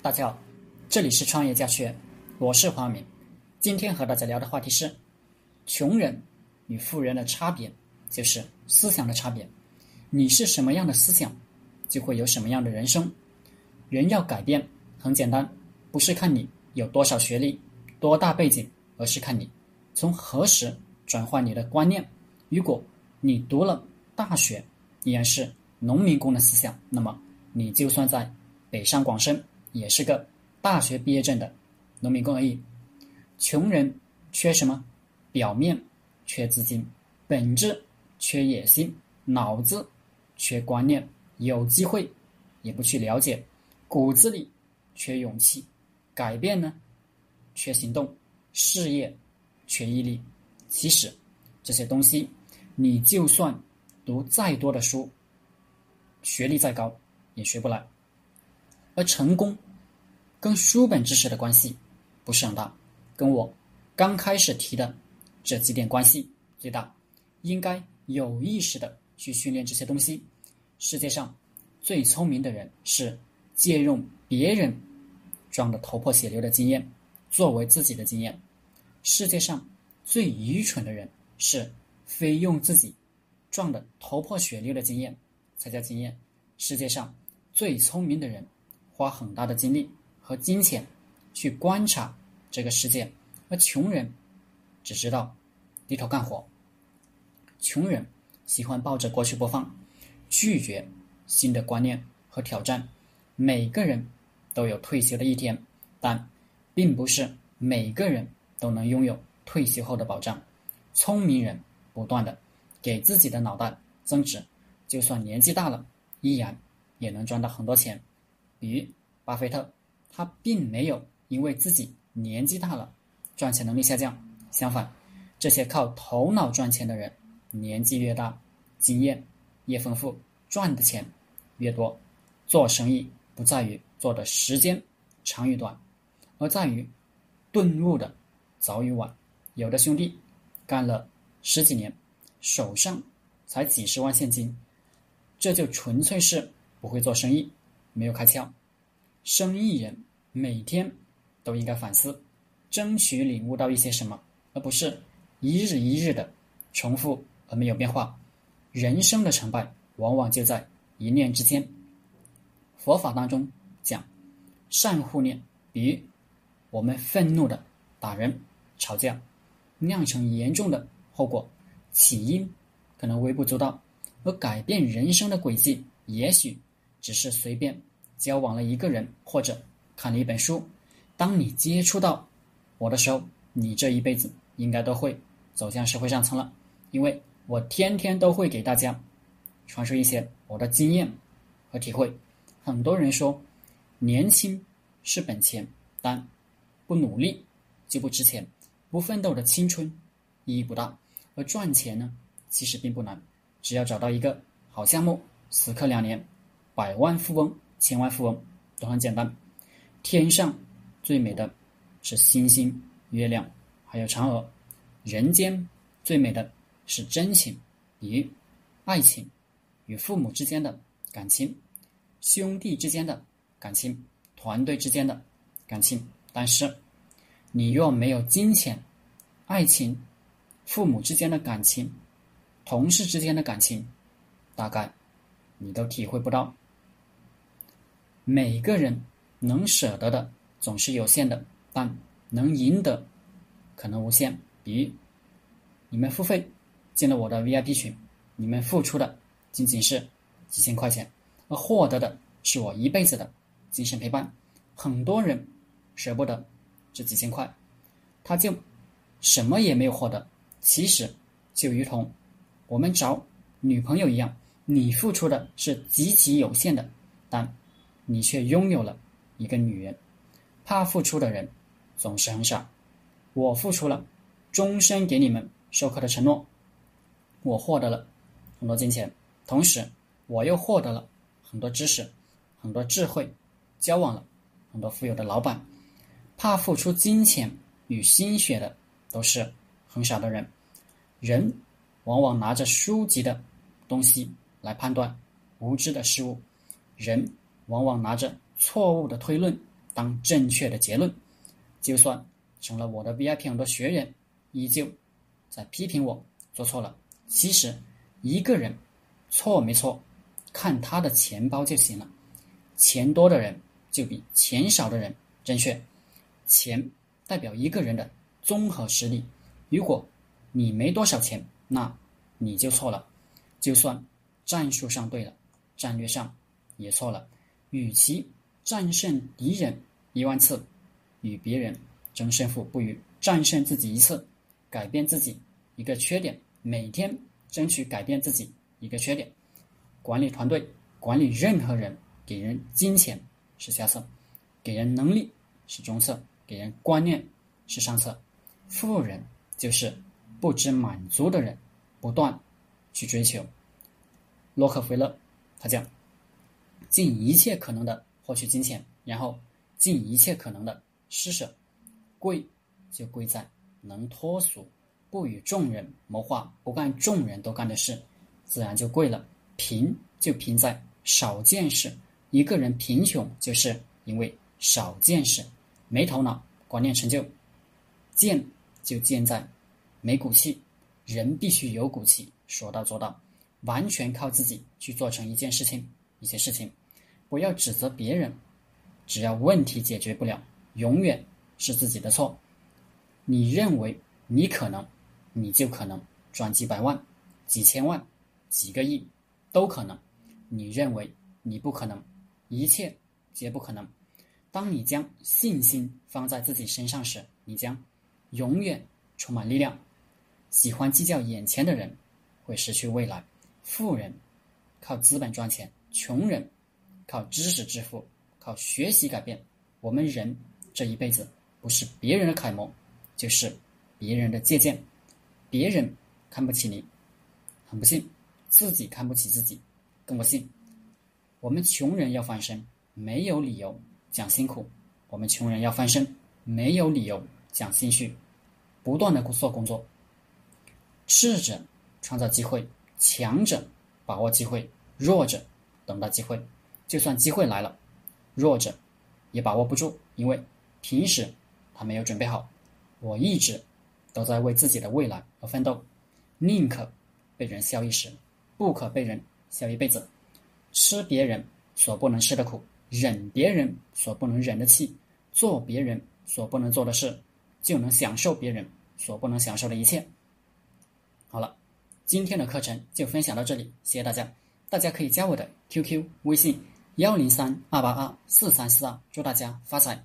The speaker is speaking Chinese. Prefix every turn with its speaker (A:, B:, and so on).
A: 大家好，这里是创业家学，我是黄明。今天和大家聊的话题是：穷人与富人的差别，就是思想的差别。你是什么样的思想，就会有什么样的人生。人要改变，很简单，不是看你有多少学历、多大背景，而是看你从何时转换你的观念。如果你读了大学，依然是农民工的思想，那么你就算在北上广深。也是个大学毕业证的农民工而已。穷人缺什么？表面缺资金，本质缺野心，脑子缺观念，有机会也不去了解，骨子里缺勇气，改变呢缺行动，事业缺毅力。其实这些东西，你就算读再多的书，学历再高，也学不来。而成功跟书本知识的关系不是很大，跟我刚开始提的这几点关系最大。应该有意识的去训练这些东西。世界上最聪明的人是借用别人撞得头破血流的经验作为自己的经验；世界上最愚蠢的人是非用自己撞得头破血流的经验才叫经验。世界上最聪明的人。花很大的精力和金钱去观察这个世界，而穷人只知道低头干活。穷人喜欢抱着过去不放，拒绝新的观念和挑战。每个人都有退休的一天，但并不是每个人都能拥有退休后的保障。聪明人不断的给自己的脑袋增值，就算年纪大了，依然也能赚到很多钱。比如巴菲特，他并没有因为自己年纪大了，赚钱能力下降。相反，这些靠头脑赚钱的人，年纪越大，经验越丰富，赚的钱越多。做生意不在于做的时间长与短，而在于顿悟的早与晚。有的兄弟干了十几年，手上才几十万现金，这就纯粹是不会做生意。没有开窍，生意人每天都应该反思，争取领悟到一些什么，而不是一日一日的重复而没有变化。人生的成败往往就在一念之间。佛法当中讲善护念，比如我们愤怒的打人、吵架，酿成严重的后果，起因可能微不足道，而改变人生的轨迹，也许只是随便。交往了一个人，或者看了一本书，当你接触到我的时候，你这一辈子应该都会走向社会上层了，因为我天天都会给大家传授一些我的经验和体会。很多人说年轻是本钱，但不努力就不值钱，不奋斗的青春意义不大。而赚钱呢，其实并不难，只要找到一个好项目，死磕两年，百万富翁。千万富翁都很简单，天上最美的是星星、月亮，还有嫦娥；人间最美的是真情，与爱情，与父母之间的感情，兄弟之间的感情，团队之间的感情。但是，你若没有金钱、爱情、父母之间的感情、同事之间的感情，大概你都体会不到。每个人能舍得的总是有限的，但能赢得可能无限。比如，你们付费进了我的 VIP 群，你们付出的仅仅是几千块钱，而获得的是我一辈子的精神陪伴。很多人舍不得这几千块，他就什么也没有获得。其实就如同我们找女朋友一样，你付出的是极其有限的，但。你却拥有了一个女人，怕付出的人总是很少。我付出了终身给你们授课的承诺，我获得了很多金钱，同时我又获得了很多知识、很多智慧，交往了很多富有的老板。怕付出金钱与心血的都是很傻的人。人往往拿着书籍的东西来判断无知的事物，人。往往拿着错误的推论当正确的结论。就算成了我的 VIP 很多学员，依旧在批评我做错了。其实一个人错没错，看他的钱包就行了。钱多的人就比钱少的人正确。钱代表一个人的综合实力。如果你没多少钱，那你就错了。就算战术上对了，战略上也错了。与其战胜敌人一万次，与别人争胜负，不如战胜自己一次，改变自己一个缺点，每天争取改变自己一个缺点。管理团队，管理任何人，给人金钱是下策，给人能力是中策，给人观念是上策。富人就是不知满足的人，不断去追求。洛克菲勒他讲。尽一切可能的获取金钱，然后尽一切可能的施舍。贵就贵在能脱俗，不与众人谋划，不干众人都干的事，自然就贵了。贫就贫在少见识。一个人贫穷，就是因为少见识，没头脑，观念陈旧。贱就贱在没骨气。人必须有骨气，说到做到，完全靠自己去做成一件事情。一些事情，不要指责别人，只要问题解决不了，永远是自己的错。你认为你可能，你就可能赚几百万、几千万、几个亿，都可能。你认为你不可能，一切皆不可能。当你将信心放在自己身上时，你将永远充满力量。喜欢计较眼前的人，会失去未来。富人靠资本赚钱。穷人靠知识致富，靠学习改变。我们人这一辈子不是别人的楷模，就是别人的借鉴。别人看不起你，很不幸；自己看不起自己，更不幸。我们穷人要翻身，没有理由讲辛苦；我们穷人要翻身，没有理由讲心虚。不断的做工作，智者创造机会，强者把握机会，弱者。等待机会，就算机会来了，弱者也把握不住，因为平时他没有准备好。我一直都在为自己的未来而奋斗，宁可被人笑一时，不可被人笑一辈子。吃别人所不能吃的苦，忍别人所不能忍的气，做别人所不能做的事，就能享受别人所不能享受的一切。好了，今天的课程就分享到这里，谢谢大家。大家可以加我的 QQ 微信幺零三二八二四三四二，祝大家发财。